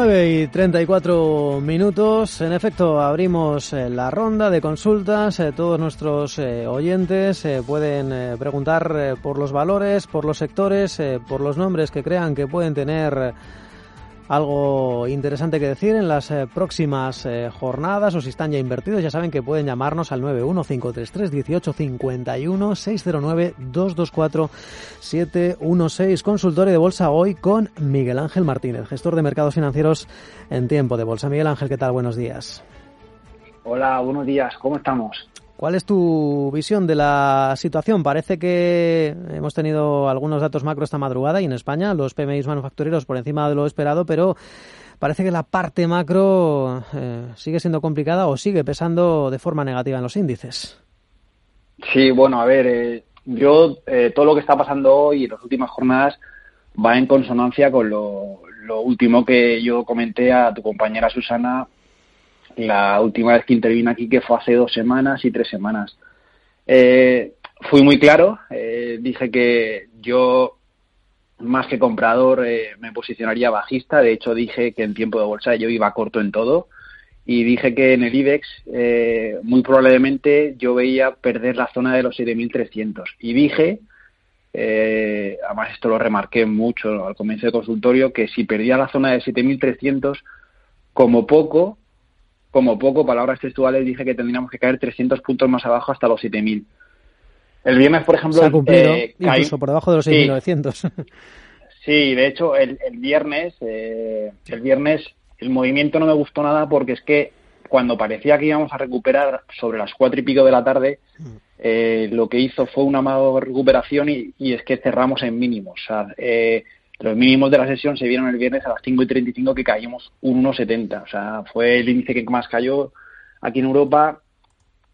9 y 34 minutos. En efecto, abrimos eh, la ronda de consultas. Eh, todos nuestros eh, oyentes pueden preguntar por los valores, por los sectores, por los nombres que crean que pueden tener algo interesante que decir en las eh, próximas eh, jornadas o si están ya invertidos, ya saben que pueden llamarnos al 915331851 609 224 716 consultorio de bolsa hoy con Miguel Ángel Martínez, gestor de mercados financieros en tiempo de bolsa. Miguel Ángel, ¿qué tal? Buenos días. Hola, buenos días, ¿cómo estamos? ¿Cuál es tu visión de la situación? Parece que hemos tenido algunos datos macro esta madrugada y en España los PMI manufactureros por encima de lo esperado, pero parece que la parte macro eh, sigue siendo complicada o sigue pesando de forma negativa en los índices. Sí, bueno, a ver, eh, yo eh, todo lo que está pasando hoy en las últimas jornadas va en consonancia con lo último que yo comenté a tu compañera Susana la última vez que intervine aquí, que fue hace dos semanas y tres semanas. Eh, fui muy claro, eh, dije que yo, más que comprador, eh, me posicionaría bajista. De hecho, dije que en tiempo de bolsa yo iba corto en todo. Y dije que en el IBEX, muy probablemente, yo veía perder la zona de los 7.300. Y dije, además esto lo remarqué mucho al comienzo del consultorio, que si perdía la zona de 7.300, como poco, como poco, palabras textuales, dije que tendríamos que caer 300 puntos más abajo hasta los 7.000. El viernes, por ejemplo... Se ha cumplido, eh, incluso por debajo de los 6.900. Sí. de hecho, el, viernes, eh, el viernes el movimiento no me gustó nada porque es que cuando parecía que íbamos a recuperar sobre las cuatro y pico de la tarde, mm. eh, lo que hizo fue una mala recuperación y, y, es que cerramos en mínimos. O sea, eh, los mínimos de la sesión se vieron el viernes a las 5 y 35 que caímos un 1,70. O sea, fue el índice que más cayó aquí en Europa.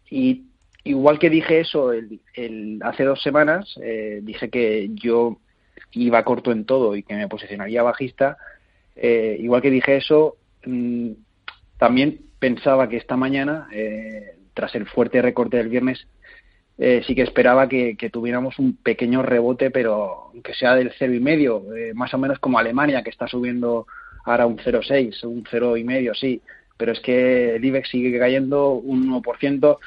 Y igual que dije eso el, hace dos semanas, eh, dije que yo iba corto en todo y que me posicionaría bajista. Eh, igual que dije eso, mm, también pensaba que esta mañana, eh, tras el fuerte recorte del viernes, eh, sí que esperaba que, tuviéramos un pequeño rebote, pero que sea del cero y medio, eh, más o menos como Alemania, que está subiendo ahora un 0,6, un cero y medio, sí, pero es que el IBEX sigue cayendo un 1%.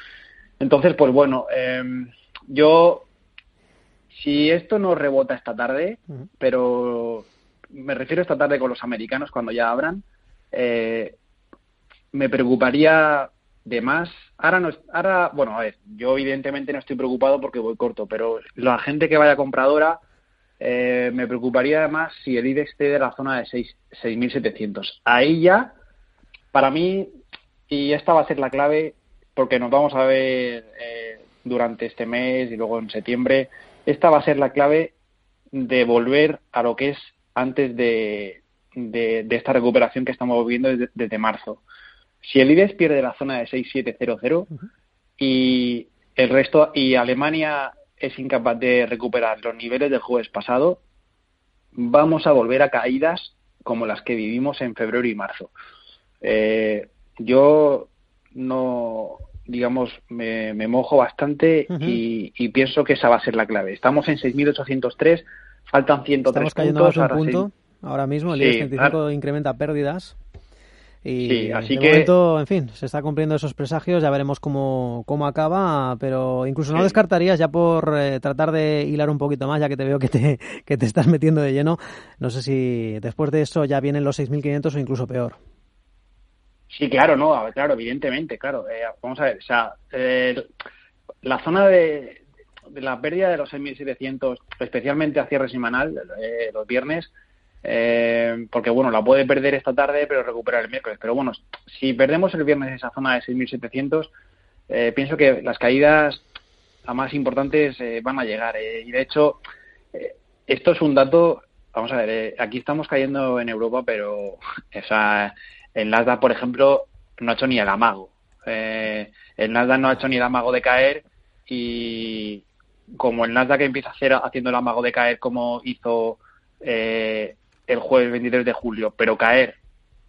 Entonces, pues bueno, em, yo, si esto no rebota esta tarde, pero me refiero esta tarde con los americanos cuando ya abran, eh, me preocuparía de más. Ahora, no, ahora, bueno, a ver, yo evidentemente no estoy preocupado porque voy corto, pero la gente que vaya compradora eh, me preocuparía además si el IBEX de la zona de 6.700. Ahí ya, para mí, y esta va a ser la clave, porque nos vamos a ver eh, durante este mes y luego en septiembre, esta va a ser la clave de volver a lo que es antes de, de, esta recuperación que estamos viviendo desde marzo. Si el IBEX pierde la zona de 6700 y el resto y Alemania es incapaz de recuperar los niveles del jueves pasado, vamos a volver a caídas como las que vivimos en febrero y marzo. Eh, yo no, digamos, me, mojo bastante y, pienso que esa va a ser la clave. Estamos en 6.803, faltan 103 Estamos cayendo puntos. Más un punto. Ahora mismo el IBEX 35 incrementa pérdidas. Y así de que... momento, en fin, se está cumpliendo esos presagios, ya veremos cómo, cómo acaba, pero incluso no descartarías ya por eh, tratar de hilar un poquito más, ya que te veo que te, que te estás metiendo de lleno, no sé si después de eso ya vienen los 6.500 o incluso peor. Sí, claro, no, claro, evidentemente, claro. Eh, vamos a ver, o sea, la zona de, de, la pérdida de los 6.700, especialmente a cierre semanal, eh, los viernes, eh, porque bueno, la puede perder esta tarde, pero recuperar el miércoles. Pero bueno, si perdemos el viernes esa zona de 6.700, eh, pienso que las caídas a más importantes van a llegar. y de hecho, esto es un dato, vamos a ver, aquí estamos cayendo en Europa, pero o sea, el Nasdaq, por ejemplo, no ha hecho ni el amago. Eh, el Nasdaq no ha hecho ni el amago de caer y como el Nasdaq empieza a hacer haciendo el amago de caer como hizo eh, el jueves 23 de julio, pero caer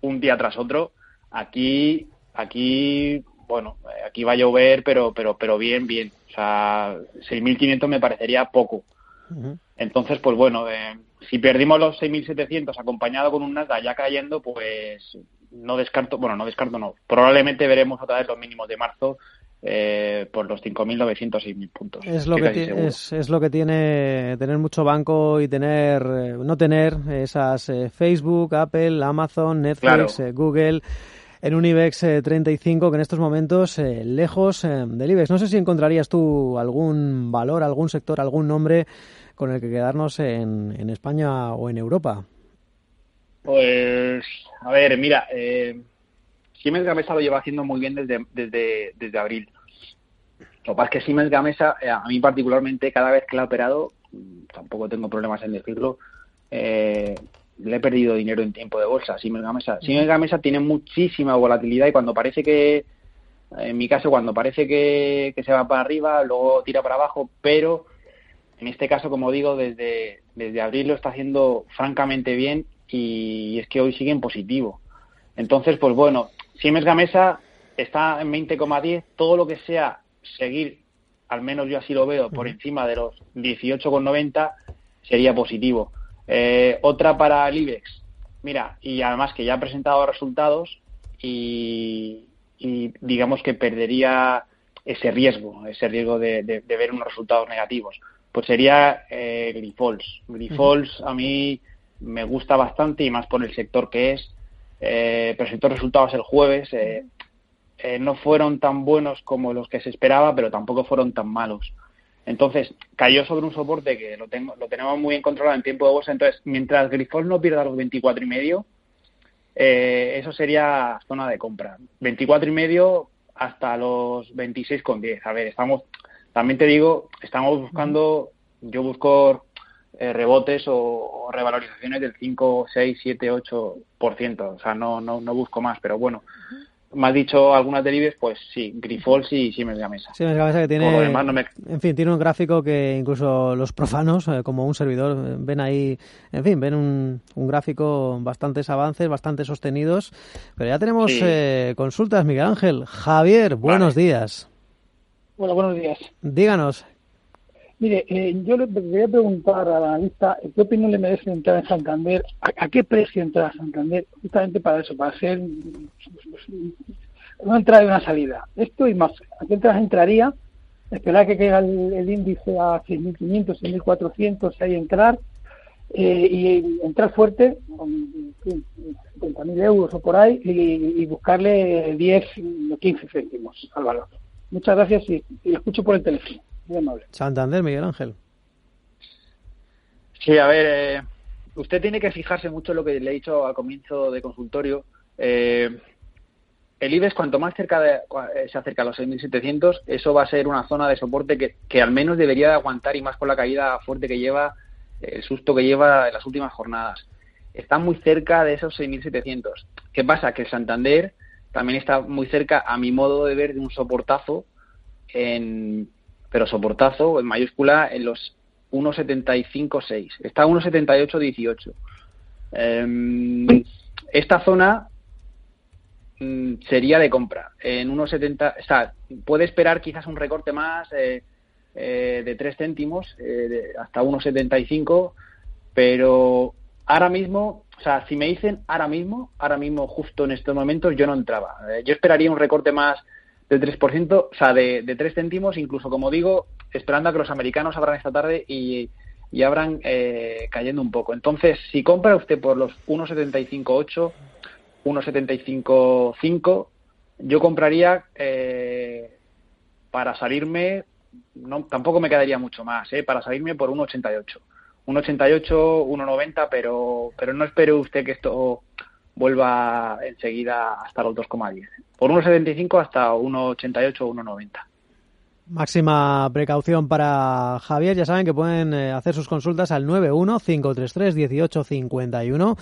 un día tras otro, aquí, aquí, bueno, aquí va a llover, pero, pero, pero bien, bien. O sea, 6.500 me parecería poco. Entonces, pues bueno, eh, si perdimos los 6.700 acompañado con un Nasdaq ya cayendo, pues no descarto, bueno, no descarto, no. Probablemente veremos otra vez los mínimos de marzo eh, por los 5.900 6.000 puntos. Es lo que, es, es, lo que tiene tener mucho banco y tener eh, no tener esas eh, Facebook, Apple, Amazon, Netflix, Google en un IBEX 35 que en estos momentos lejos del IBEX. No sé si encontrarías tú algún valor, algún sector, algún nombre con el que quedarnos en, en España o en Europa. Pues, a ver, mira, eh, Siemens Gamesa lo lleva haciendo muy bien desde, desde, desde abril. Lo que pasa es que Siemens Gamesa, eh, a mí particularmente, cada vez que la ha operado, mm, tampoco tengo problemas en decirlo, eh, le he perdido dinero en tiempo de bolsa. Siemens Gamesa. Siemens Gamesa tiene muchísima volatilidad y cuando parece que, en mi caso, cuando parece que, que se va para arriba, luego tira para abajo, pero en este caso, como digo, desde, desde abril lo está haciendo francamente bien y es que hoy sigue en positivo. Entonces, pues bueno, Siemens Gamesa está en 20,10, todo lo que sea seguir, al menos yo así lo veo, por encima de los 18,90 sería positivo. Eh, otra para el IBEX, mira, y además que ya ha presentado resultados y, digamos que perdería ese riesgo, ese riesgo de, ver unos resultados negativos. Pues sería eh, Grifols. Grifols a mí me gusta bastante y más por el sector que es. Eh, presentó resultados el jueves. Eh, eh, no fueron tan buenos como los que se esperaba, pero tampoco fueron tan malos. Entonces, cayó sobre un soporte que lo, tengo, lo tenemos muy bien controlado en tiempo de bolsa. Entonces, mientras Grifol no pierda los 24 y medio, eh, eso sería zona de compra. 24 y medio hasta los 26,10. A ver, estamos, también te digo, estamos buscando, yo busco eh, rebotes o, revalorizaciones del 5, 6, 7, 8%. O sea, no, no, no busco más, pero bueno. Me has dicho algunas delibes, pues sí, Grifols y Siemens Gamesa. Siemens Gamesa que tiene, en fin, tiene un gráfico que incluso los profanos, eh, como un servidor, eh, ven ahí, en fin, ven un, un gráfico bastantes avances, bastante sostenidos. Pero ya tenemos consultas, Miguel Ángel. Javier, buenos días. Hola, buenos días. Díganos, Mire, eh, yo le quería preguntar a la analista qué opinión le merece entrar en Santander, a, qué precio entrar a Santander, justamente para eso, para hacer una entrada y una salida. Esto y más. ¿A qué entras entraría? Esperar que caiga el, índice a 6.500, 6.400, ahí entrar eh, y entrar fuerte, con 50.000 euros o por ahí, y, buscarle 10 o 15 céntimos al valor. Muchas gracias y, y escucho por el teléfono. Santander, Miguel Ángel. Sí, a ver, eh, usted tiene que fijarse mucho en lo que le he dicho al comienzo de consultorio. Eh, el IBEX, cuanto más cerca de, eh, se acerca a los 6.700, eso va a ser una zona de soporte que, que, al menos debería de aguantar y más con la caída fuerte que lleva, el susto que lleva en las últimas jornadas. Está muy cerca de esos 6.700. ¿Qué pasa? Que el Santander también está muy cerca, a mi modo de ver, de un soportazo en, pero soportazo en mayúscula en los 1.75.6. Está a 1.78.18. Eh, esta zona mm, sería de compra. En 1.70, o sea, puede esperar quizás un recorte más eh, eh, de 3 céntimos eh, hasta 1.75, pero ahora mismo, o sea, si me dicen ahora mismo, ahora mismo justo en estos momentos, yo no entraba. yo esperaría un recorte más del 3%, o sea, de, de 3 céntimos, incluso como digo, esperando a que los americanos abran esta tarde y, y abran eh, cayendo un poco. Entonces, si compra usted por los 1,75,8, 1,75,5. Yo compraría eh, para salirme, no, tampoco me quedaría mucho más, ¿eh? para salirme por 1,88. 1,88, 1,90, pero, pero no espere usted que esto vuelva enseguida hasta los 2,10. Por 1,75 hasta 1,88 o 1,90. Máxima precaución para Javier. Ya saben que pueden eh, hacer sus consultas al 915331851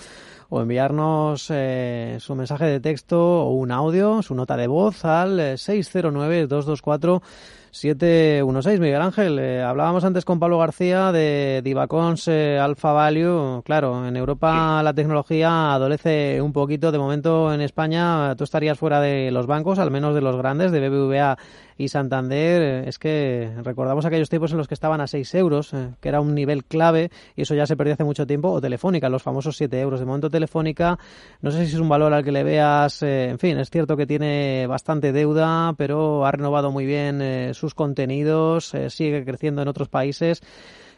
o enviarnos eh, su mensaje de texto o un audio, su nota de voz al 609-224. Eh, 716. Miguel Ángel, eh, hablábamos antes con Pablo García de Divacons eh, Alpha Value. Claro, en Europa la tecnología adolece un poquito. De momento en España tú estarías fuera de los bancos, al menos de los grandes, de BBVA y Santander. Es que recordamos aquellos tiempos en los que estaban a 6 euros, eh, que era un nivel clave y eso ya se perdió hace mucho tiempo. O Telefónica, los famosos 7 euros. De momento Telefónica, no sé si es un valor al que le veas. en fin, es cierto que tiene bastante deuda, pero ha renovado muy bien sus contenidos, eh, sigue creciendo en otros países,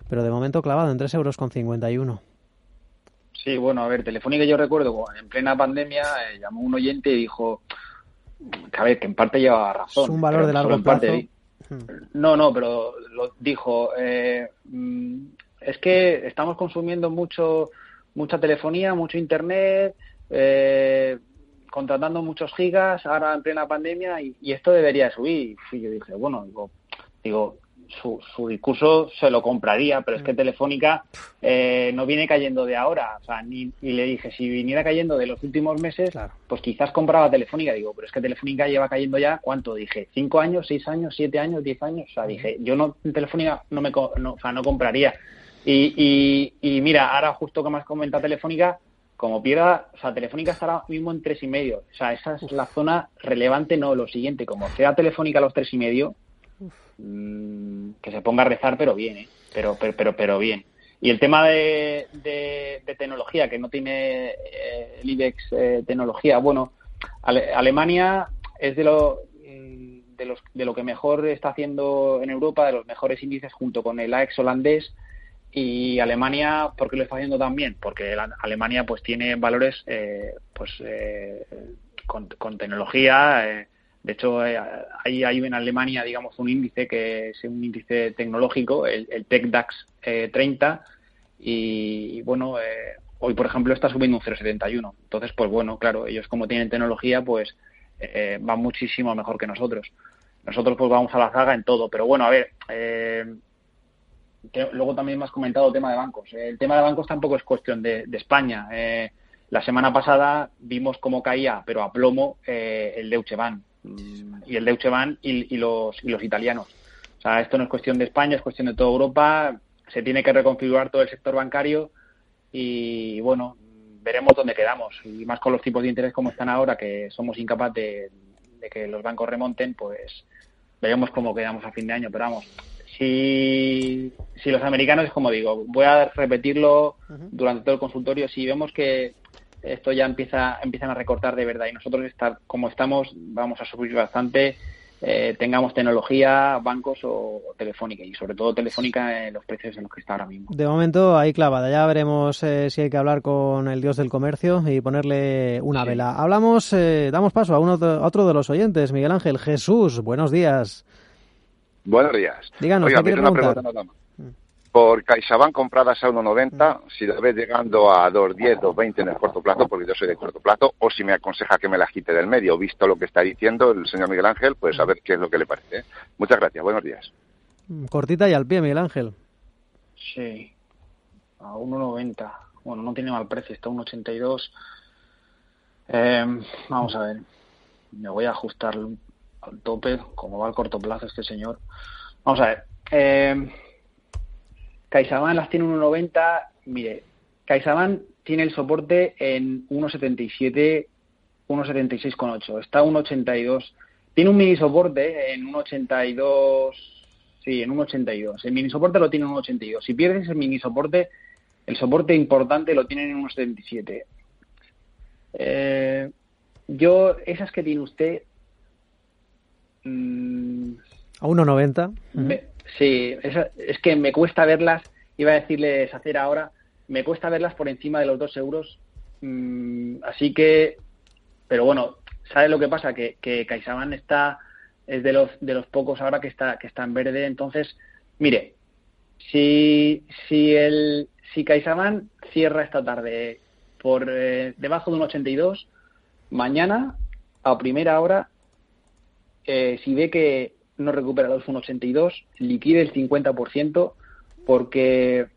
pero de momento clavado en 3,51 euros. con Sí, bueno, a ver, Telefónica yo recuerdo, en plena pandemia eh, llamó un oyente y dijo a ver, que en parte lleva razón. Es un valor de largo plazo. Hmm. No, no, pero lo dijo, eh, mm, es que estamos consumiendo mucho mucha telefonía, mucho internet, eh, contratando muchos gigas ahora en plena pandemia y, esto debería subir. Y yo dije, bueno, digo, digo su, su discurso se lo compraría, pero es que mm. Telefónica eh, no viene cayendo de ahora. O sea, ni, y le dije, si viniera cayendo de los últimos meses, pues quizás compraba Telefónica. Digo, pero es que Telefónica lleva cayendo ya, ¿cuánto? Dije, ¿cinco años, seis años, siete años, diez años? O sea, dije, yo no, Telefónica no me no, o sea, no compraría. Y, y, y mira, ahora justo que me has comentado Telefónica, como pierda, o sea, Telefónica estará mismo en tres y medio. O sea, esa es la zona relevante, no lo siguiente. Como sea Telefónica a los tres y medio, mmm, que se ponga a rezar, pero bien, ¿eh? Pero, pero, pero, pero bien. Y el tema de, de, tecnología, que no tiene eh, el IBEX eh, tecnología, bueno, Ale Alemania es de lo, mm, de, los, de lo que mejor está haciendo en Europa, de los mejores índices junto con el AEX holandés y Alemania, ¿por qué lo está haciendo tan bien? Porque Alemania pues tiene valores eh, pues eh, con, tecnología. Eh, de hecho, hay, hay en Alemania, digamos, un índice que es un índice tecnológico, el, el TechDAX 30, y, bueno, hoy, por ejemplo, está subiendo un 0,71. Entonces, pues bueno, claro, ellos como tienen tecnología, pues van muchísimo mejor que nosotros. Nosotros pues vamos a la zaga en todo, pero bueno, a ver, luego también me has comentado el tema de bancos. El tema de bancos tampoco es cuestión de, España. Eh, la semana pasada vimos cómo caía, pero a plomo, eh, el Deutsche Bank y el Deutsche Bank y, los, y los italianos. O sea, esto no es cuestión de España, es cuestión de toda Europa. Se tiene que reconfigurar todo el sector bancario y, bueno, veremos dónde quedamos. Y más con los tipos de interés como están ahora, que somos incapaces de, de que los bancos remonten, pues veremos cómo quedamos a fin de año. Pero vamos, si, si los americanos, como digo, voy a repetirlo durante todo el consultorio, si vemos que esto ya empieza empiezan a recortar de verdad y nosotros estar como estamos vamos a subir bastante eh, tengamos tecnología, bancos o, telefónica y sobre todo telefónica en los precios en los que está ahora mismo. De momento ahí clavada, ya veremos eh, si hay que hablar con el dios del comercio y ponerle una vela. Hablamos, eh, damos paso a, uno a otro de los oyentes, Miguel Ángel Jesús, buenos días. Buenos días. Díganos, Oiga, ¿qué una pregunta. Por CaixaBank compradas a 1,90, si la ves llegando a 2,10, 2,20 en el corto plazo, porque yo soy de corto plazo, o si me aconseja que me la quite del medio, visto lo que está diciendo el señor Miguel Ángel, pues a ver qué es lo que le parece. ¿eh? Muchas gracias, buenos días. Cortita y al pie, Miguel Ángel. Sí, a 1,90. Bueno, no tiene mal precio, está a 1,82. Eh, vamos a ver, me voy a ajustar al tope, como va al corto plazo este señor. Vamos a ver. Eh, CaixaBank las tiene 1,90. Mire, CaixaBank tiene el soporte en 1,77, 1,76,8. Está 1,82. Tiene un mini soporte en 1,82. Sí, en 1,82. El mini soporte lo tiene en 1,82. Si pierdes el mini soporte, el soporte importante lo tienen en 1,77. Eh, yo, esas que tiene usted, Mm, a 1,90. Sí, es, que me cuesta verlas, iba a decirles hacer ahora, me cuesta verlas por encima de los 2 euros. Mm, así que pero bueno, ¿sabes lo que pasa? Que, que está, es de los, de los pocos ahora que está, que está en verde. Entonces, mire, si, si, el, si CaixaBank cierra esta tarde por eh, debajo de un 82, mañana a primera hora, eh, si ve que no recupera los 1,82, liquide el 50% porque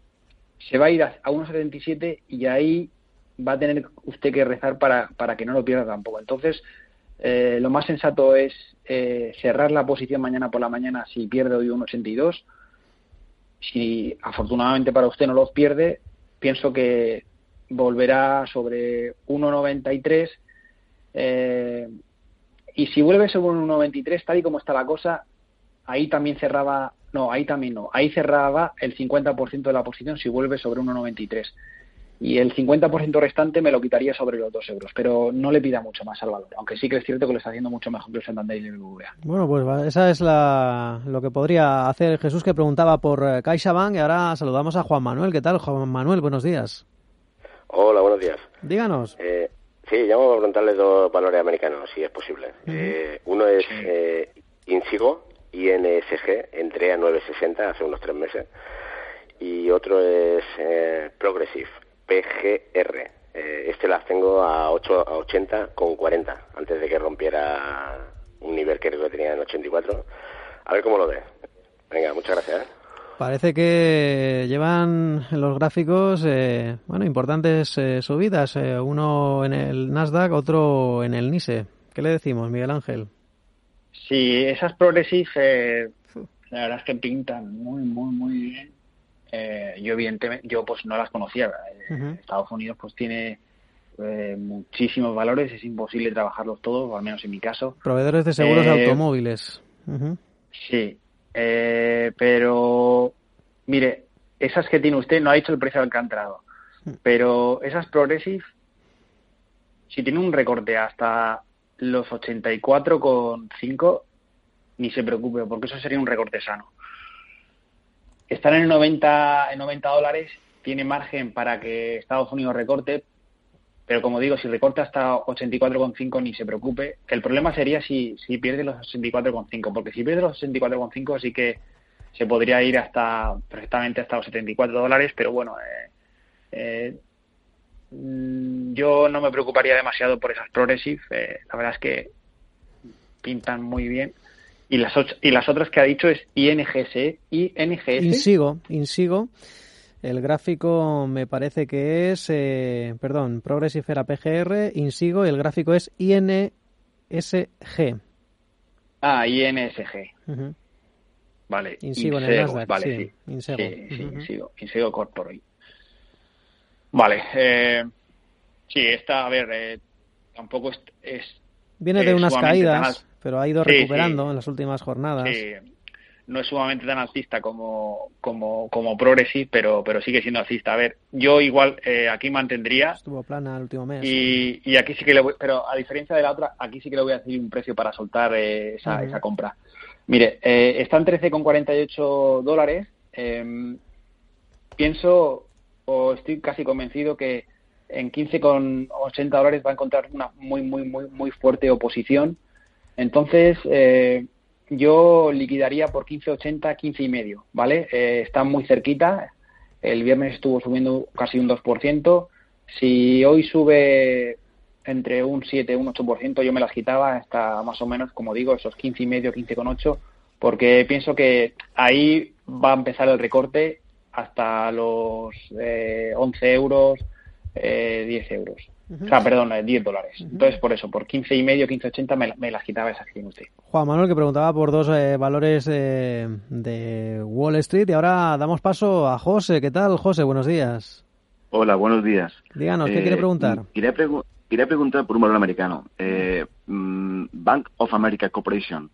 se va a ir a, a 1,77 y ahí va a tener usted que rezar para, para que no lo pierda tampoco. Entonces, eh, lo más sensato es eh, cerrar la posición mañana por la mañana si pierde hoy 1,82. Si afortunadamente para usted no los pierde, pienso que volverá sobre 1,93. Eh, y si vuelve sobre 1,93, tal y como está la cosa, ahí también cerraba, no, ahí también no, ahí cerraba el 50% de la posición si vuelve sobre 1,93 y el 50% restante me lo quitaría sobre los 2 euros, pero no le pida mucho más al valor, aunque sí que es cierto que lo está haciendo mucho mejor que el Santander y el BBVA. Bueno, pues esa es la, lo que podría hacer Jesús, que preguntaba por eh, CaixaBank, y ahora saludamos a Juan Manuel. ¿Qué tal, Juan Manuel? Buenos días. Hola, buenos días. Díganos. Eh, sí, llamo a preguntarle dos valores americanos, si es posible. eh, uno es eh, Insigo, INSG, entré a 9.60 hace unos tres meses, y otro es eh, Progressive, PGR. Eh, este las tengo a 8 a 80 con 40 antes de que rompiera un nivel que creo que tenía en 84. A ver cómo lo ve. Venga, muchas gracias. ¿eh? Parece que llevan los gráficos, eh, bueno, importantes eh, subidas. Eh, uno en el Nasdaq, otro en el NISE. ¿Qué le decimos, Miguel Ángel? Sí, esas progressive, eh, la verdad es que pintan muy, muy, muy bien. Eh, yo evidentemente, yo pues no las conocía. Uh -huh. Estados Unidos pues tiene eh, muchísimos valores, es imposible trabajarlos todos, o al menos en mi caso. Proveedores de seguros Eh, automóviles. Ujú. Sí, eh, pero mire, esas que tiene usted, no ha dicho el precio al que ha entrado, pero esas Progressive, si tiene un recorte hasta los 84,5, ni se preocupe, porque eso sería un recorte sano. Están en 90, en 90 dólares, tiene margen para que Estados Unidos recorte, pero como digo, si recorta hasta 84,5 ni se preocupe. El problema sería si, si pierde los 64,5, porque si pierde los 64,5 sí que se podría ir hasta perfectamente hasta los 74 dólares, pero bueno, eh, eh, yo no me preocuparía demasiado por esas Progressive. Eh, la verdad es que pintan muy bien. Y las, ocho, y las otras que ha dicho es INGS, INGS. Insigo, Insigo. El gráfico me parece que es, eh, perdón, Progressive era PGR, Insigo, y el gráfico es INSG. Ah, INSG. Uh -huh. Vale. Insigo en el Nasdaq, vale, sí. sí. Insego. Sí, Uh -huh. Insigo, Insigo Corporate. Vale. Eh, sí, esta, a ver, eh, tampoco es, es Viene de eh, unas caídas, al- pero ha ido recuperando sí. en las últimas jornadas. Sí, no es sumamente tan alcista como, como, como Progressive, pero, pero sigue siendo alcista. A ver, yo igual eh, aquí mantendría Estuvo plana el último mes. y, y aquí sí que le voy, pero a diferencia de la otra, aquí sí que le voy a decir un precio para soltar eh, esa, esa compra. Mire, eh, está en 13,48 dólares. eh, pienso o estoy casi convencido que en 15,80 dólares va a encontrar una muy, muy, muy, muy fuerte oposición. Entonces, eh, yo liquidaría por 15,80, 15 y medio, ¿vale? Eh, está muy cerquita. El viernes estuvo subiendo casi un 2%. Si hoy sube entre un 7 y un 8%, yo me las quitaba hasta más o menos, como digo, esos 15 y medio, 15,8, porque pienso que ahí va a empezar el recorte hasta los eh, 11 euros, eh, 10 euros. O sea, perdón, eh, 10 dólares. Ujú. Entonces, por eso, por 15 y medio, 15,80 me, me las quitaba esas que tiene usted. Juan Manuel que preguntaba por dos eh, valores eh, de Wall Street y ahora damos paso a José. ¿Qué tal, José? Buenos días. Hola, buenos días. Díganos, ¿qué Eh, quiere preguntar? Quería, pregu- quería preguntar por un valor americano. Eh, mm, Bank of America Corporation.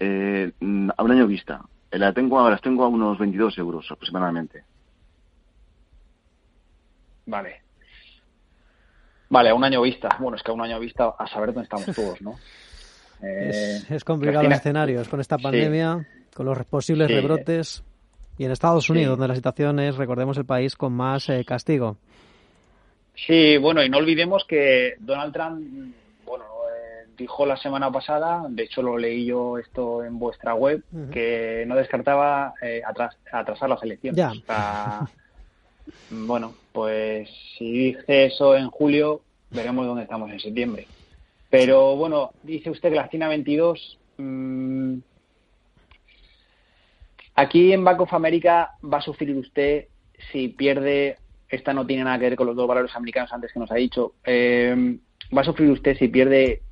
Eh, mm, a un año vista. Eh, la tengo, las tengo a unos 22 euros aproximadamente. Vale. Vale, a un año vista. Bueno, es que a un año vista, a saber dónde estamos todos, ¿no? Eh, Es, es complicado Cristina- los escenarios con esta Sí. pandemia, con los posibles Sí. rebrotes y en Estados Sí. Unidos, donde la situación es, recordemos, el país con más eh, castigo. Sí, bueno, y no olvidemos que Donald Trump, bueno, dijo la semana pasada, de hecho lo leí yo esto en vuestra web, que no descartaba eh, atrasar las elecciones. bueno, pues si dice eso en julio, veremos dónde estamos en septiembre. Pero bueno, dice usted que la China 22. Mmm, aquí en Bank of America va a sufrir usted si pierde. Esta no tiene nada que ver con los dos valores americanos antes que nos ha dicho. Eh, va a sufrir usted si pierde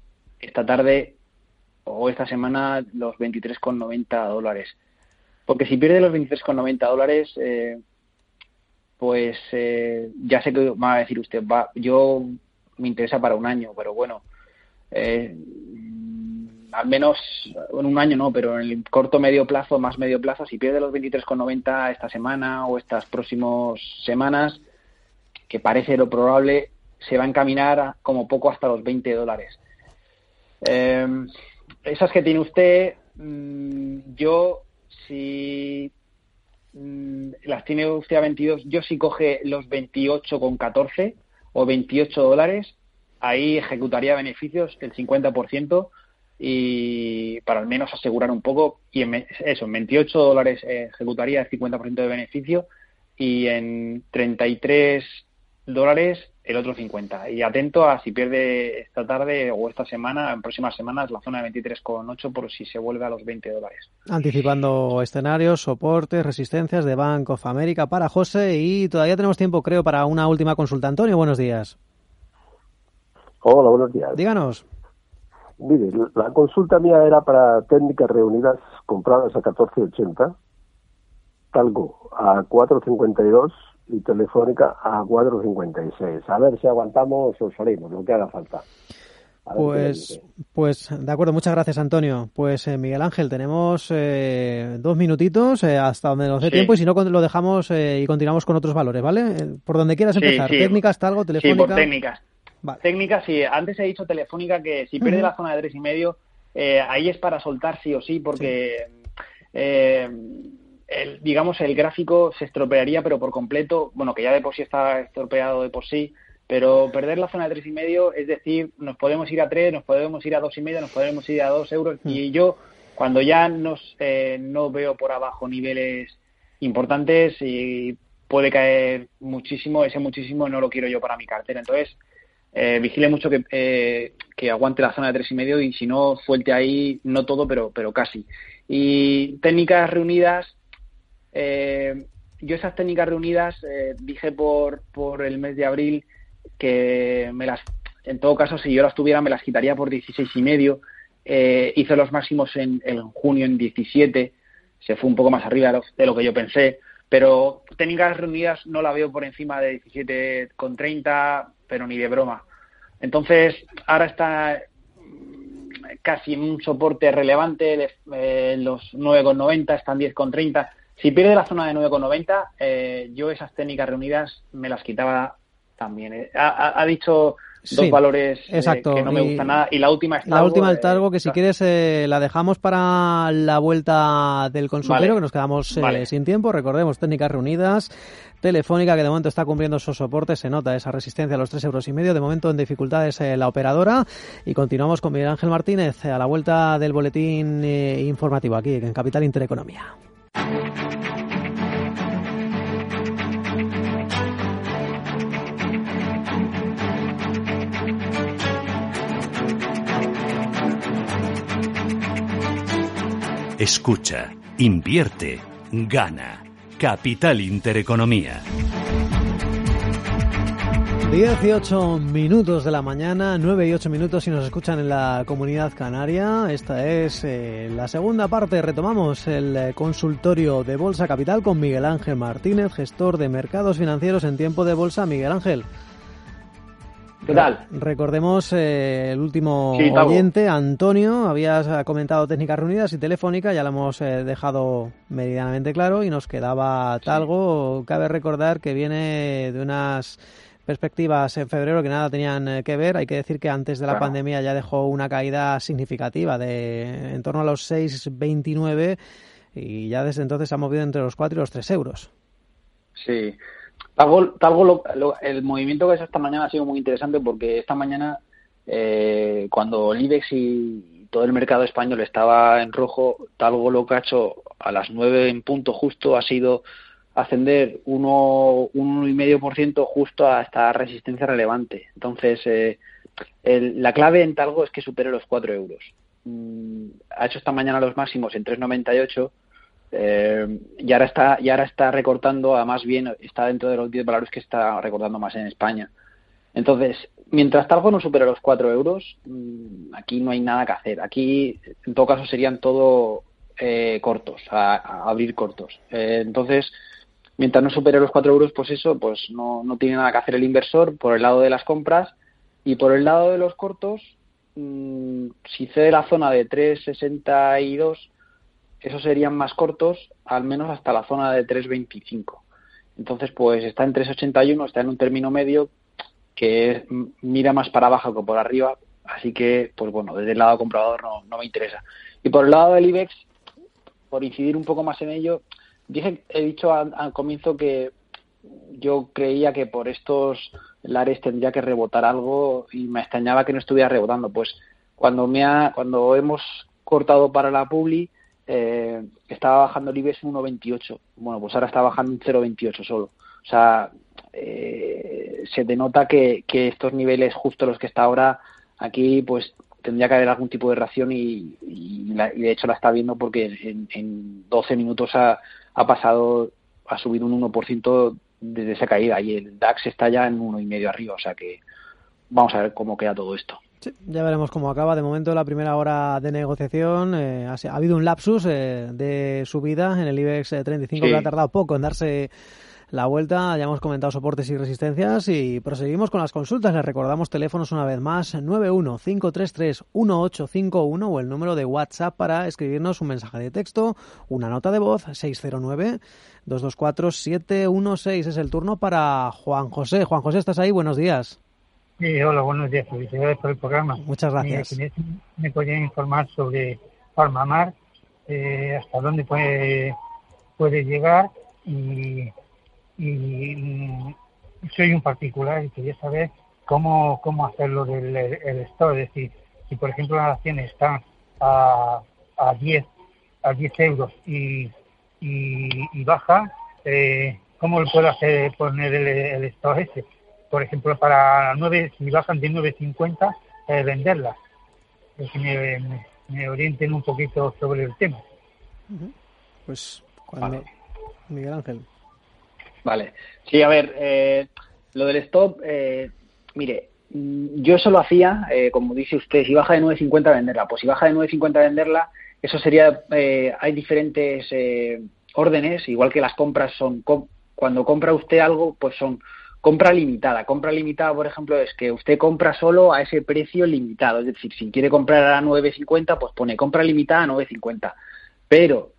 esta tarde o esta semana los 23,90 dólares. Porque si pierde los 23,90 dólares, eh, pues eh, ya sé que va a decir usted, va, yo me interesa para un año, pero bueno, eh, al menos en un año no, pero en el corto medio plazo, más medio plazo, si pierde los 23,90 esta semana o estas próximas semanas, que parece lo probable, se va a encaminar como poco hasta los 20 dólares. Eh, esas que tiene usted, mm, yo si mm, las tiene usted a 22, yo si coge los 28,14 o 28 dólares, ahí ejecutaría beneficios el 50% y para al menos asegurar un poco, y en eso, en 28 dólares eh, ejecutaría el 50% de beneficio y en 33 dólares el otro 50. Y atento a si pierde esta tarde o esta semana, en próximas semanas, la zona de 23,8 por si se vuelve a los 20 dólares. Anticipando escenarios, soportes, resistencias de Bank of America para José y todavía tenemos tiempo, creo, para una última consulta. Antonio, buenos días. Hola, buenos días. Díganos. Mire, la consulta mía era para técnicas reunidas compradas a 14.80, Talgo a 4.52 y Telefónica a 4.56. A ver si aguantamos o salimos, lo que haga falta. Pues, pues de acuerdo, muchas gracias Antonio. Pues eh, Miguel Ángel, tenemos eh, dos minutitos eh, hasta donde nos dé tiempo y si no lo dejamos y continuamos con otros valores, ¿vale? Por donde quieras empezar, técnicas, talgo, telefónica. Sí, por técnicas. Técnicas, sí. Antes he dicho telefónica que si pierde la zona de tres y medio, ahí es para soltar sí o sí porque el, digamos, el gráfico se estropearía, pero por completo, bueno, que ya de por sí está estropeado de por sí, pero perder la zona de tres y medio, es decir, nos podemos ir a tres, nos podemos ir a dos y medio, nos podemos ir a dos euros, y yo, cuando ya nos, eh, no veo por abajo niveles importantes y puede caer muchísimo, ese muchísimo no lo quiero yo para mi cartera. Entonces, eh, vigile mucho que, eh, que aguante la zona de tres y medio y si no, suelte ahí, no todo, pero, pero casi. Y técnicas reunidas, eh, yo esas técnicas reunidas eh, dije por, por el mes de abril que me las, en todo caso, si yo las tuviera, me las quitaría por 16 y medio. Eh, hice los máximos en, en, junio en 17, se fue un poco más arriba de lo, que yo pensé, pero técnicas reunidas no la veo por encima de 17 con 30, pero ni de broma. Entonces, ahora está casi en un soporte relevante, eh, los 9,90 están 10,30 si pierde la zona de 9,90, eh, yo esas técnicas reunidas me las quitaba también. Eh. Ha, dicho dos valores eh, que no me gustan nada y la última es La última el Talgo, que si quieres la dejamos para la vuelta del consultorio, que nos quedamos sin tiempo. Recordemos, técnicas reunidas. Telefónica, que de momento está cumpliendo esos soportes, se nota esa resistencia a los tres euros y medio. De momento en dificultades la operadora. Y continuamos con Miguel Ángel Martínez a la vuelta del boletín informativo aquí en Capital Intereconomía. Escucha, invierte, gana. Capital Intereconomía. 18 minutos de la mañana, 9 y 8 minutos si nos escuchan en la comunidad canaria. Esta es eh, la segunda parte. Retomamos el eh, consultorio de Bolsa Capital con Miguel Ángel Martínez, gestor de mercados financieros en tiempo de bolsa. Miguel Ángel. ¿Qué tal? Recordemos eh, el último oyente, Antonio, habías comentado técnicas reunidas y telefónica, ya lo hemos dejado meridianamente claro y nos quedaba Talgo. Cabe recordar que viene de unas perspectivas en febrero que nada tenían eh, que ver. Hay que decir que antes de la pandemia ya dejó una caída significativa de en torno a los 6,29 y ya desde entonces se ha movido entre los 4 y los 3 euros. Sí. Talgo, Talgo el movimiento que es esta mañana ha sido muy interesante porque esta mañana eh, cuando el IBEX y todo el mercado español estaba en rojo, Talgo lo que ha hecho a las nueve en punto justo ha sido ascender uno, un y medio por ciento justo a esta resistencia relevante. Entonces, eh, la clave en Talgo es que supere los 4 euros. Mm, ha hecho esta mañana los máximos en 3,98 eh, y ahora está y ahora está recortando, además bien está dentro de los 10 valores que está recortando más en España. Entonces, mientras Talgo no supere los 4 euros, mm, aquí no hay nada que hacer. Aquí, en todo caso, serían todo eh, cortos, a, abrir cortos. Eh, entonces, mientras no supere los 4 euros, pues eso, pues no, no tiene nada que hacer el inversor por el lado de las compras y por el lado de los cortos, mm, si cede la zona de 3,62, esos serían más cortos, al menos hasta la zona de 3,25. Entonces, pues está en 3,81, está en un término medio que mira más para abajo que por arriba, así que, pues bueno, desde el lado comprador no, no me interesa. Y por el lado del IBEX, por incidir un poco más en ello, dije, he dicho al comienzo que yo creía que por estos lares tendría que rebotar algo y me extrañaba que no estuviera rebotando. Pues cuando me ha, cuando hemos cortado para la publi eh, estaba bajando el IBEX un 1.28. Bueno, pues ahora está bajando un 0.28 solo. O sea, eh, se denota que, que estos niveles justo los que está ahora aquí, pues tendría que haber algún tipo de reacción y, y, de hecho la está viendo porque en, en 12 minutos ha, ha pasado, ha subido un 1% desde esa caída y el DAX está ya en uno y medio arriba, o sea que vamos a ver cómo queda todo esto. Sí, ya veremos cómo acaba. De momento, la primera hora de negociación eh, ha, ha, habido un lapsus eh, de subida en el IBEX 35 sí. que ha tardado poco en darse la vuelta. Ya hemos comentado soportes y resistencias y proseguimos con las consultas. Les recordamos teléfonos una vez más 915331851 o el número de WhatsApp para escribirnos un mensaje de texto, una nota de voz 609 224 716 es el turno para Juan José. Juan José, ¿estás ahí? Buenos días. Sí, hola, buenos días. Felicidades por el programa. Muchas gracias. Me, me podrían informar sobre Farmamar, eh, hasta dónde puede, puede llegar y y soy un particular y quería saber cómo, cómo hacerlo del el store. Es decir, si por ejemplo las acciones están a, a 10 a 10 euros y, y, y baja, eh, ¿cómo lo puedo hacer poner el, el store ese? Por ejemplo, para 9, si bajan de 9.50, eh, venderlas. Que me, me, me, orienten un poquito sobre el tema. Pues, cuando... Miguel Ángel. Vale. Sí, a ver, eh, lo del stop, eh, mire, mm, yo eso lo hacía, eh, como dice usted, si baja de 9.50 venderla. Pues si baja de 9.50 venderla, eso sería, eh, hay diferentes eh, órdenes, igual que las compras son, com cuando compra usted algo, pues son compra limitada. Compra limitada, por ejemplo, es que usted compra solo a ese precio limitado. Es decir, si quiere comprar a 9.50, pues pone compra limitada a 9.50. Pero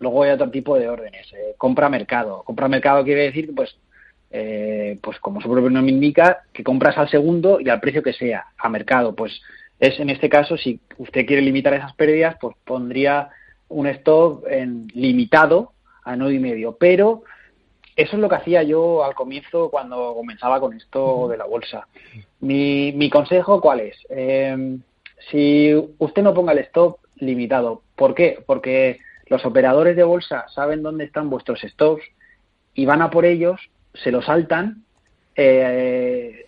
Luego hay otro tipo de órdenes. Eh, compra mercado. Compra mercado quiere decir, pues, eh, pues como su propio nombre indica, que compras al segundo y al precio que sea, a mercado. Pues es en este caso, si usted quiere limitar esas pérdidas, pues pondría un stop en limitado a nueve y medio. Pero eso es lo que hacía yo al comienzo cuando comenzaba con esto de la bolsa. Mi, mi consejo, ¿cuál es? Eh, si usted no ponga el stop limitado, ¿por qué? Porque los operadores de bolsa saben dónde están vuestros stocks y van a por ellos, se los saltan, eh,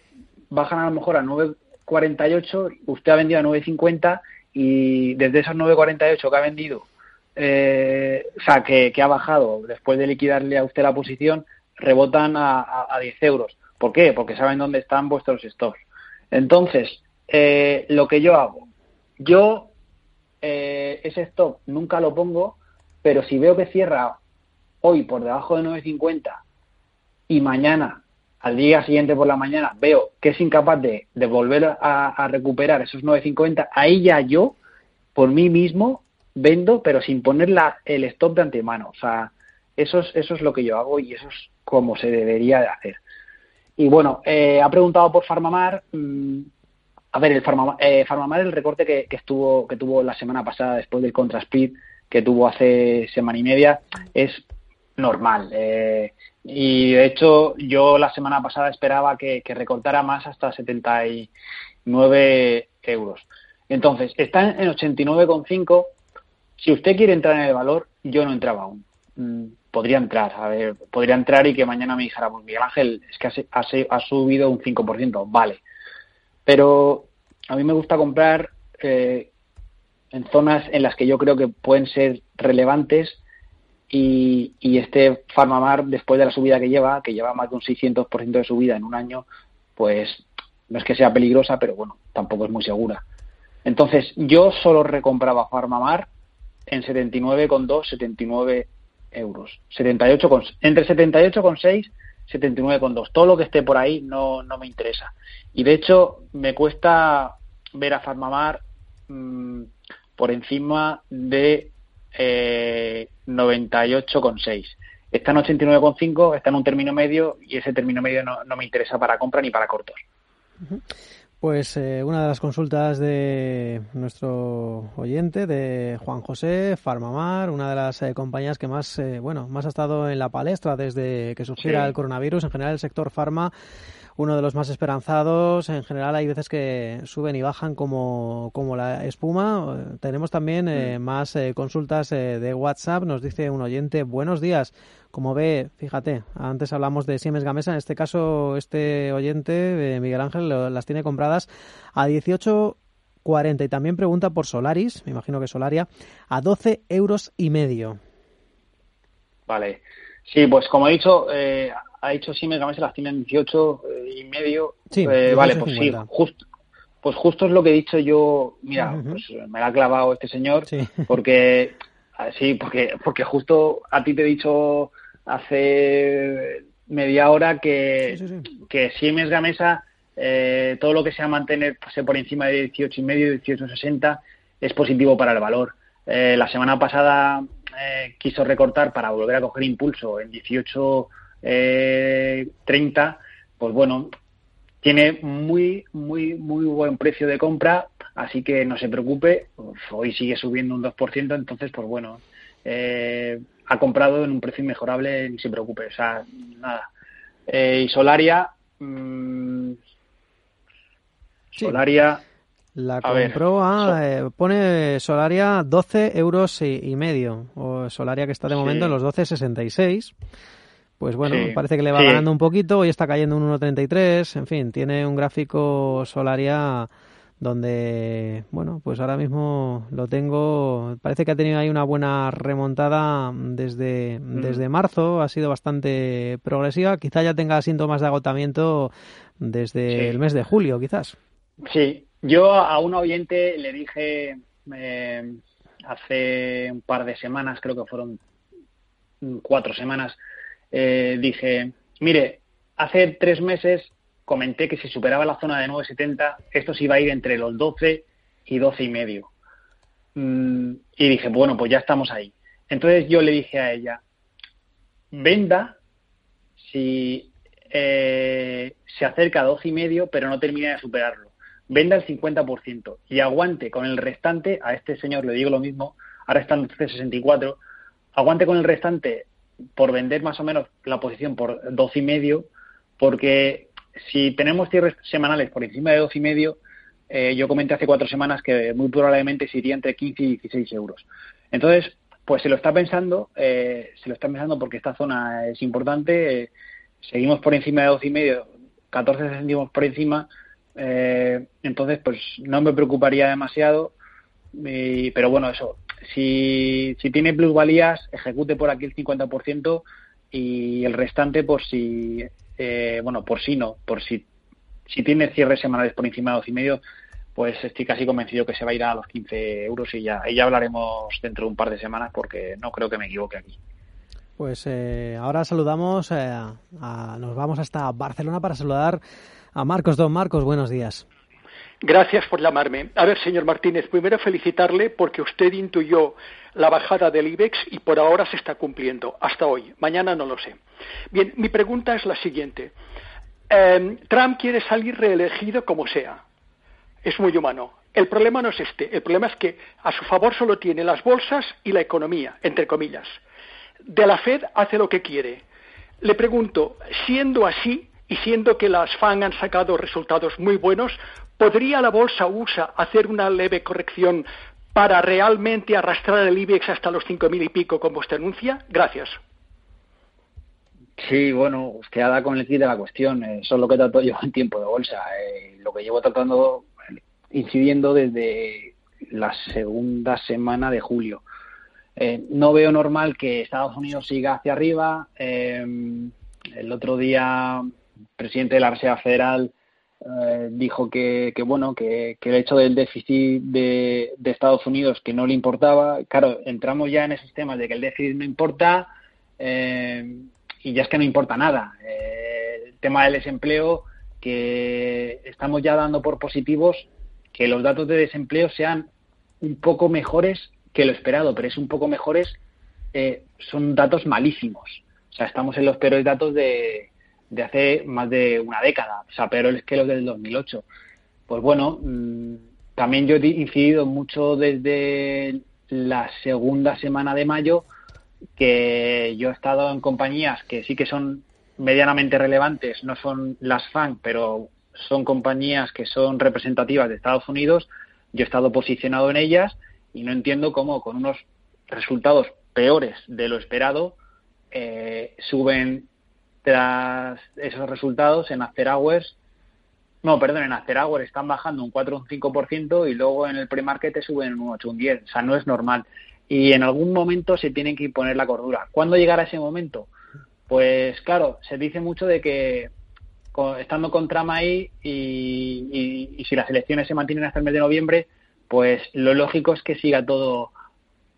bajan a lo mejor a 9.48, usted ha vendido a 9.50 y desde esos 9.48 que ha vendido, eh, o sea, que, ha bajado después de liquidarle a usted la posición, rebotan a 10 euros. ¿Por qué? Porque saben dónde están vuestros stocks. Entonces, eh, lo que yo hago, yo eh, ese stop nunca lo pongo pero si veo que cierra hoy por debajo de 9.50 y mañana, al día siguiente por la mañana, veo que es incapaz de, de volver a, recuperar esos 9.50, ahí ya yo, por mí mismo, vendo, pero sin poner la, el stop de antemano. O sea, eso es, eso es lo que yo hago y eso es como se debería de hacer. Y bueno, eh, ha preguntado por Farmamar. Mmm, a ver, el Farmamar, eh, Farmamar el recorte que, estuvo, que tuvo la semana pasada después del Contra Speed, que tuvo hace semana y media es normal. Eh, y de hecho, yo la semana pasada esperaba que, recortara más hasta 79 euros. Entonces, está en 89,5. Si usted quiere entrar en el valor, yo no entraba aún. Mm, podría entrar, a ver, podría entrar y que mañana me dijera, pues Miguel Ángel, es que ha, ha, subido un 5%, vale. Pero a mí me gusta comprar eh, en zonas en las que yo creo que pueden ser relevantes y, y este Farmamar, después de la subida que lleva, que lleva más de un 600% de subida en un año, pues no es que sea peligrosa, pero bueno, tampoco es muy segura. Entonces, yo solo recompraba Farmamar en 79,2, 79 euros. 78 con, entre 78,6 79,2. Todo lo que esté por ahí no, no me interesa. Y de hecho, me cuesta ver a Farmamar mmm, por encima de eh, 98,6. Está en 89,5, está en un término medio y ese término medio no, no me interesa para compra ni para cortos. Pues eh, una de las consultas de nuestro oyente, de Juan José, Farmamar, una de las eh, compañías que más, eh, bueno, más ha estado en la palestra desde que surgiera el coronavirus. En general, el sector farma uno de los más esperanzados. En general hay veces que suben y bajan como, como la espuma. Tenemos también eh, mm. más eh, consultas eh, de WhatsApp. Nos dice un oyente, buenos días. Como ve, fíjate, antes hablamos de Siemens Gamesa, en este caso este oyente, Miguel Ángel, las tiene compradas a 18,40 y también pregunta por Solaris, me imagino que Solaria, a 12 euros y medio. Vale. Sí, pues como he dicho, eh, ha dicho Siemens Gamesa las tienen 18 eh, y medio. Sí, eh, vale, pues sí, justo. Pues justo es lo que he dicho yo, mira, pues me la ha clavado este señor, porque ah, sí, porque porque justo a ti te he dicho hace media hora que, que Siemens Gamesa eh, todo lo que sea mantenerse por encima de 18 y medio, 18.60 es positivo para el valor. Eh, la semana pasada eh, quiso recortar para volver a coger impulso en 18 eh, 30, pues bueno, tiene muy, muy, muy buen precio de compra, así que no se preocupe, hoy sigue subiendo un 2%, entonces, pues bueno, eh, ha comprado en un precio inmejorable, ni se preocupe, o sea, nada. Eh, y Solaria, mmm, Solaria... La compró a, eh, pone Solaria 12 euros y, medio, o Solaria que está de momento en los 12,66 pues bueno, parece que le va ganando un poquito, hoy está cayendo un 1.33, en fin, tiene un gráfico Solaria donde, bueno, pues ahora mismo lo tengo, parece que ha tenido ahí una buena remontada desde, mm. desde marzo, ha sido bastante progresiva, quizá ya tenga síntomas de agotamiento desde el mes de julio, quizás. Sí, yo a un oyente le dije eh, hace un par de semanas, creo que fueron cuatro semanas, eh, dije, mire, hace tres meses comenté que si superaba la zona de 9,70, esto se iba a ir entre los 12 y 12 y medio. Mm, y dije, bueno, pues ya estamos ahí. Entonces yo le dije a ella, venda si eh, se acerca a 12 y medio, pero no termina de superarlo. Venda el 50% y aguante con el restante, a este señor le digo lo mismo, ahora está en 64, aguante con el restante por vender más o menos la posición por 12 y medio, porque si tenemos cierres semanales por encima de 12 y medio, eh, yo comenté hace cuatro semanas que muy probablemente se iría entre 15 y 16 euros. Entonces, pues se lo está pensando, eh, se lo está pensando porque esta zona es importante. Eh, seguimos por encima de 12 y medio, 14 céntimos por encima. entonces, pues no me preocuparía demasiado. pero bueno, eso, si, si tiene plusvalías, ejecute por aquí el 50% y el restante por si, eh, bueno, por si no, por si, si tiene cierres semanales por encima de dos y medio, pues estoy casi convencido que se va a ir a los 15 euros y ya, y ya hablaremos dentro de un par de semanas porque no creo que me equivoque aquí. Pues eh, ahora saludamos, eh, nos vamos hasta Barcelona para saludar a Marcos. Don Marcos, buenos días. Gracias por llamarme. A ver, señor Martínez, primero felicitarle porque usted intuyó la bajada del IBEX y por ahora se está cumpliendo, hasta hoy. Mañana no lo sé. Bien, mi pregunta es la siguiente. Em, Trump quiere salir reelegido como sea. Es muy humano. El problema no es este. El problema es que a su favor solo tiene las bolsas y la economía, entre comillas. de la Fed hace lo que quiere. Le pregunto, siendo así y siendo que las FAN han sacado resultados muy buenos, ¿podría la bolsa USA hacer una leve corrección para realmente arrastrar el IBEX hasta los cinco mil y pico como usted anuncia? Gracias. Sí, bueno, usted ha dado con el kit de la cuestión. Eh, eso es lo que trato yo en tiempo de bolsa. Eh, lo que llevo tratando, incidiendo desde la segunda semana de julio. Eh, no veo normal que Estados Unidos siga hacia arriba. el otro día, el presidente de la Reserva Federal dijo que, bueno que, el hecho del déficit de, de, Estados Unidos que no le importaba. Claro, entramos ya en esos temas de que el déficit no importa. Eh, y ya es que no importa nada. Eh, el tema del desempleo, que estamos ya dando por positivos que los datos de desempleo sean un poco mejores que lo esperado, pero es un poco mejores, eh, son datos malísimos. O sea, estamos en los peores datos de, de hace más de una década, o sea, peores que los del 2008. Pues bueno, mm, también yo he incidido mucho desde la segunda semana de mayo que yo he estado en compañías que sí que son medianamente relevantes, no son las FAN, pero son compañías que son representativas de Estados Unidos, yo he estado posicionado en ellas y no entiendo cómo con unos resultados peores de lo esperado eh, suben tras esos resultados en After Hours no, perdón, en After Hours están bajando un 4 o un 5% y luego en el pre-market suben un 8 o un 10. O sea, no es normal y en algún momento se tiene que imponer la cordura. ¿Cuándo llegará ese momento? Pues claro, se dice mucho de que estando con trama ahí y, si las elecciones se mantienen hasta el mes de noviembre, pues lo lógico es que siga todo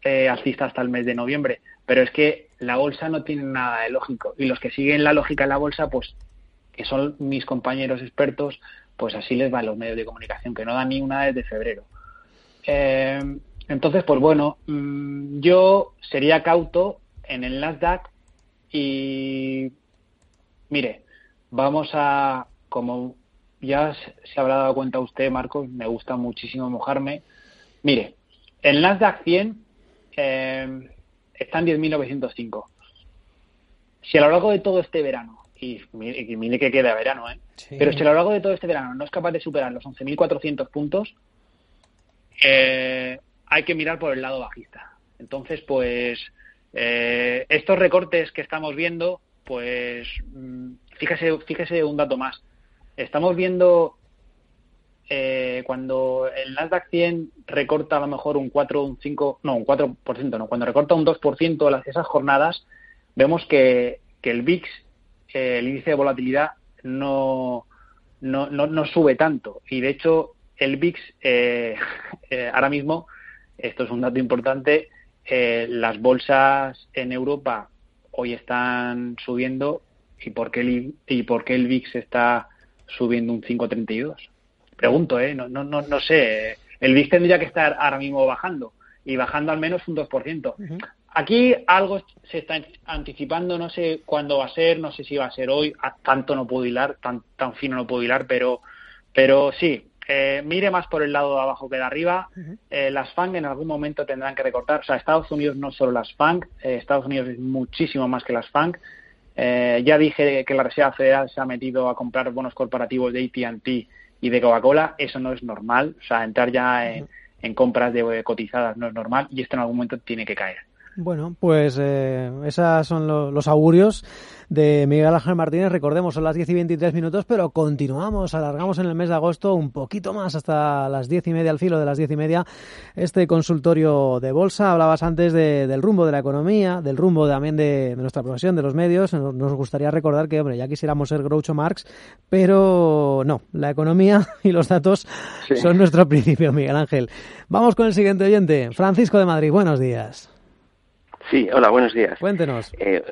eh, alcista hasta el mes de noviembre. Pero es que la bolsa no tiene nada de lógico y los que siguen la lógica en la bolsa, pues que son mis compañeros expertos, pues así les va a los medios de comunicación, que no dan ni una desde febrero. Eh, entonces, pues bueno, mm, yo sería cauto en el Nasdaq y mire, vamos a, como ya se habrá dado cuenta usted, Marcos, me gusta muchísimo mojarme. Mire, el Nasdaq 100 eh, está en 10.905. Si a lo largo de todo este verano, y mire, que queda verano, ¿eh? pero si a lo largo de todo este verano no es capaz de superar los 11.400 puntos, eh, hay que mirar por el lado bajista. Entonces, pues eh, estos recortes que estamos viendo, pues mm, fíjese, fíjese un dato más. Estamos viendo eh, cuando el Nasdaq 100 recorta a lo mejor un 4, un 5, no, un 4%, no, cuando recorta un 2% las, esas jornadas, vemos que, que el VIX, eh, el índice de volatilidad, no, no, no, no, sube tanto. Y de hecho, el VIX ahora mismo esto es un dato importante, eh, las bolsas en Europa hoy están subiendo y por qué el, y por qué el VIX está subiendo un 5,32. Pregunto, ¿eh? No, no, no, no sé. El VIX tendría que estar ahora mismo bajando y bajando al menos un 2%. Aquí algo se está anticipando, no sé cuándo va a ser, no sé si va a ser hoy, tanto no puedo hilar, tan, tan fino no puedo hilar, pero, pero sí, eh, mire más por el lado de abajo que de arriba. Eh, las FANG en algún momento tendrán que recortar. O sea, Estados Unidos no solo las FANG, eh, Estados Unidos es muchísimo más que las FANG. ya dije que la Reserva Federal se ha metido a comprar bonos corporativos de AT&T y de Coca-Cola. Eso no es normal. O sea, entrar ya en, en compras de cotizadas no es normal y esto en algún momento tiene que caer. Bueno, pues eh, esos son los augurios de Miguel Ángel Martínez. Recordemos, son las 10 y 23 minutos, pero continuamos, alargamos en el mes de agosto un poquito más hasta las 10 y media, al filo de las 10 y media, este consultorio de bolsa. Hablabas antes del rumbo de la economía, del rumbo también de, nuestra profesión, de los medios. Nos gustaría recordar que, hombre, ya quisiéramos ser Groucho Marx, pero no, la economía y los datos son nuestro principio, Miguel Ángel. Vamos con el siguiente oyente, Francisco de Madrid. Buenos días. Sí, hola, buenos días. Cuéntenos. Eh,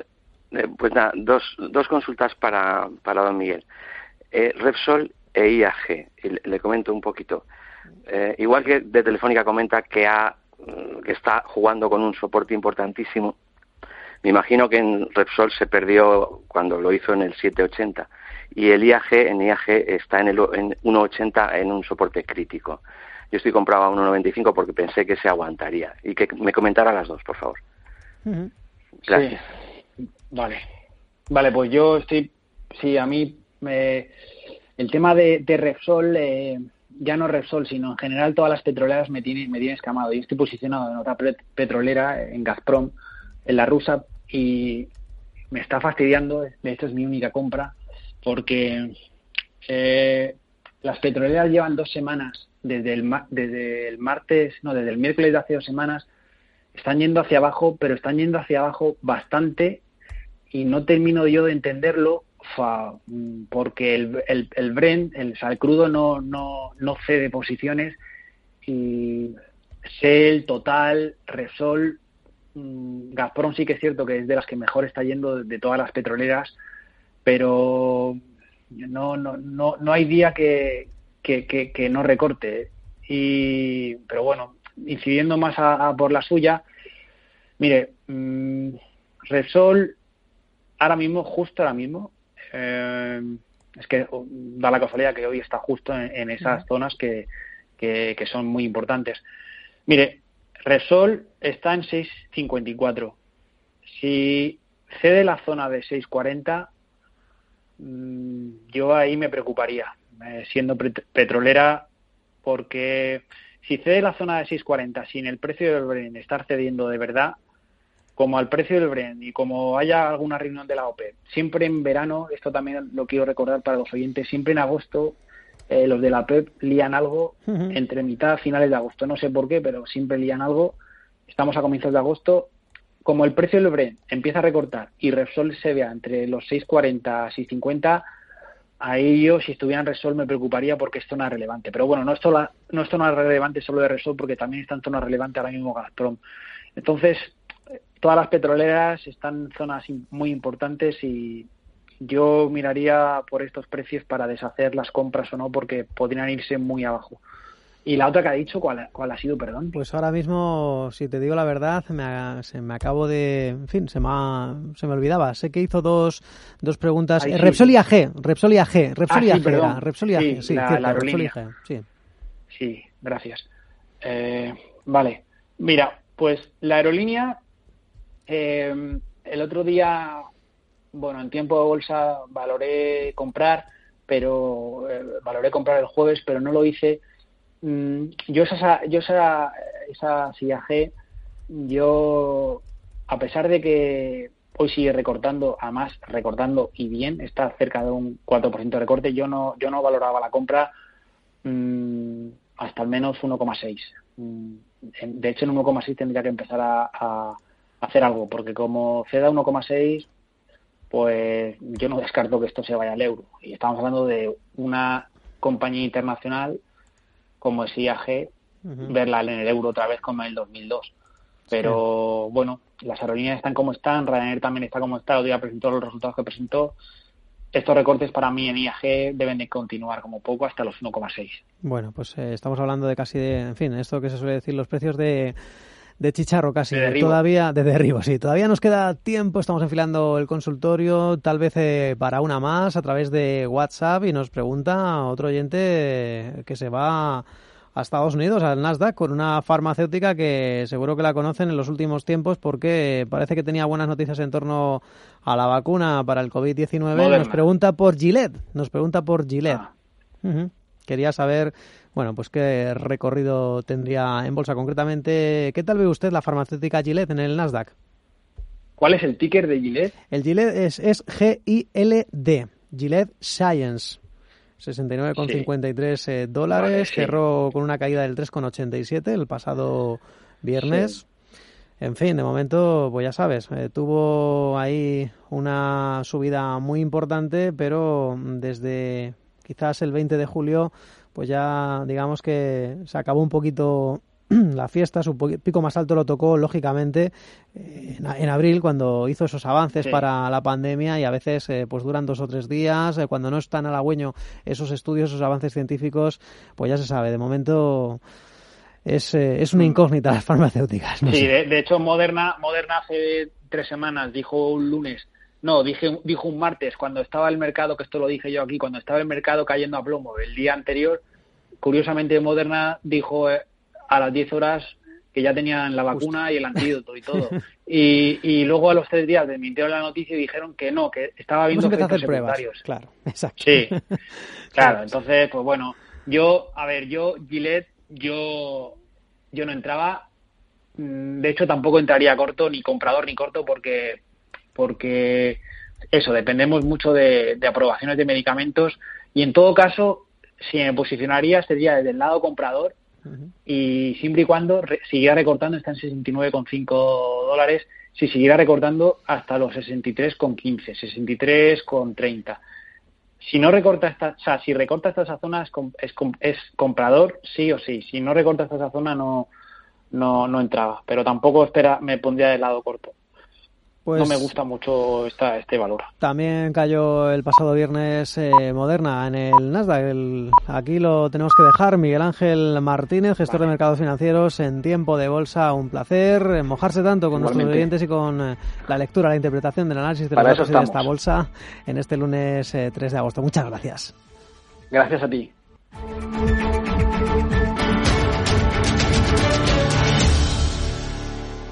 eh, pues nada, dos, dos consultas para, para don Miguel. Eh, Repsol e IAG. le, comento un poquito. igual que de Telefónica comenta que, ha, que está jugando con un soporte importantísimo, me imagino que en Repsol se perdió cuando lo hizo en el 780 y el IAG en IAG está en el en 1.80 en un soporte crítico. Yo estoy comprado a 1.95 porque pensé que se aguantaría y que me comentara las dos, por favor. Gracias. Vale. Vale, pues yo estoy. Sí, a mí. Me, el tema de, de Repsol. Eh, ya no Repsol, sino en general todas las petroleras me tienen, me tienen escamado. Yo estoy posicionado en otra petrolera, en Gazprom, en la rusa, y me está fastidiando. De hecho, es mi única compra, porque eh, las petroleras llevan dos semanas, desde el, desde el martes, no, desde el miércoles de hace dos semanas, están yendo hacia abajo, pero están yendo hacia abajo bastante y no termino yo de entenderlo porque el, el, el Brent, el sal crudo, no, no, no cede posiciones y Shell, Total, Repsol, mm, Gazprom sí que es cierto que es de las que mejor está yendo de todas las petroleras, pero no, no, no, no hay día que, que, que, no recorte. Y, pero bueno, incidiendo más a, por la suya, mire, mmm, Repsol ahora mismo, justo ahora mismo, eh, es que oh, da la casualidad que hoy está justo en, esas zonas que, que, son muy importantes. Mire, Resol está en 6.54. Si cede la zona de 6.40, mm, yo ahí me preocuparía, eh, siendo petrolera, porque si cede la zona de 6.40 sin el precio del Brent estar cediendo de verdad, como al precio del Brent y como haya alguna reunión de la OPEP, siempre en verano, esto también lo quiero recordar para los oyentes, siempre en agosto eh, los de la OPEP lían algo entre mitad finales de agosto. No sé por qué, pero siempre lían algo. Estamos a comienzos de agosto. Como el precio del Brent empieza a recortar y Repsol se vea entre los 6.40 y 6.50, ahí yo, si estuviera en Repsol, me preocuparía porque es relevante. Pero bueno, no no esto no es relevante solo de Repsol porque también está en zona relevante ahora mismo Gazprom. Entonces, todas las petroleras están en zonas muy importantes y yo miraría por estos precios para deshacer las compras o no porque podrían irse muy abajo. ¿Y la otra que ha dicho, cuál, cuál ha sido, perdón? Pues ahora mismo, si te digo la verdad, me, se me acabo de... En fin, se me, se me olvidaba. Sé que hizo dos, dos preguntas. Repsol y AG, Repsol y AG, Repsol y AG, Repsol y AG, sí, la, la sí. sí, gracias. Eh, vale, mira, pues la aerolínea eh, el otro día, bueno, en tiempo de bolsa valoré comprar, pero eh, valoré comprar el jueves, pero no lo hice. Mm, yo esa, yo esa, esa yo, a pesar de que hoy sigue recortando, además recortando y bien, está cerca de un 4% de recorte, yo no, yo no valoraba la compra mm, hasta al menos 1,6. Mm, de hecho, en 1,6 tendría que empezar a hacer algo, porque como ceda 1,6, pues yo no descarto que esto se vaya al euro. Y estamos hablando de una compañía internacional como es IAG, verla en el euro otra vez como en el 2002. Pero bueno, las aerolíneas están como están, Ryanair también está como está, día presentó los resultados que presentó. Estos recortes para mí en IAG deben de continuar como poco hasta los 1,6. Bueno, pues eh, estamos hablando de casi de, en fin, esto que se suele decir, los precios de de chicharro casi. todavía, de derribo, sí. Todavía nos queda tiempo, estamos enfilando el consultorio, tal vez eh, para una más a través de WhatsApp y nos pregunta otro oyente que se va a Estados Unidos, al Nasdaq, con una farmacéutica que seguro que la conocen en los últimos tiempos porque parece que tenía buenas noticias en torno a la vacuna para el COVID-19. Nos pregunta por Gillette, nos pregunta por Gillette. Ah. Quería saber bueno, pues qué recorrido tendría en bolsa concretamente. ¿Qué tal ve usted la farmacéutica Gillette en el Nasdaq? ¿Cuál es el ticker de Gillette? El Gillette es, es G-I-L-D, Gillette Science. 69,53 eh, dólares, cerró con una caída del 3,87 el pasado viernes. En fin, de momento, pues ya sabes, eh, tuvo ahí una subida muy importante, pero desde quizás el 20 de julio pues ya digamos que se acabó un poquito la fiesta, su pico más alto lo tocó lógicamente en, abril cuando hizo esos avances para la pandemia y a veces eh, pues duran dos o tres días, eh, cuando no están halagüeño esos estudios, esos avances científicos, pues ya se sabe, de momento es, eh, es una mm. incógnita las farmacéuticas. sí, de, de, hecho Moderna, Moderna hace tres semanas dijo un lunes no, dije, dijo un martes, cuando estaba el mercado, que esto lo dije yo aquí, cuando estaba el mercado cayendo a plomo el día anterior, curiosamente Moderna dijo eh, a las 10 horas que ya tenían la vacuna y el antídoto y todo. Y, y luego a los tres días desmintieron la noticia y dijeron que no, que estaba habiendo efectos secundarios. Claro, exacto. Sí, claro. Entonces, pues bueno, yo, a ver, yo, Gillette, yo, yo no entraba. mm, De hecho, tampoco entraría corto, ni comprador ni corto, porque, porque eso, dependemos mucho de, de aprobaciones de medicamentos. Y en todo caso, si me posicionaría, sería desde el lado comprador y siempre y cuando re- siguiera recortando, está en 69,5 dólares, si siguiera recortando hasta los 63,15, 63,30. Si no recorta esta, o sea, si recorta hasta esa zona es, es, com- es comprador, sí o sí. Si no recorta hasta esa zona no, no, no entraba, pero tampoco espera, me pondría del lado corto. Pues no me gusta mucho esta, este valor. También cayó el pasado viernes eh, Moderna en el Nasdaq. El- aquí lo tenemos que dejar. Miguel Ángel Martínez, gestor de mercados financieros en tiempo de bolsa. Un placer eh, mojarse tanto con nuestros oyentes y con eh, la lectura, la interpretación del análisis de los de esta bolsa en este lunes eh, 3 de agosto. Muchas gracias. Gracias a ti.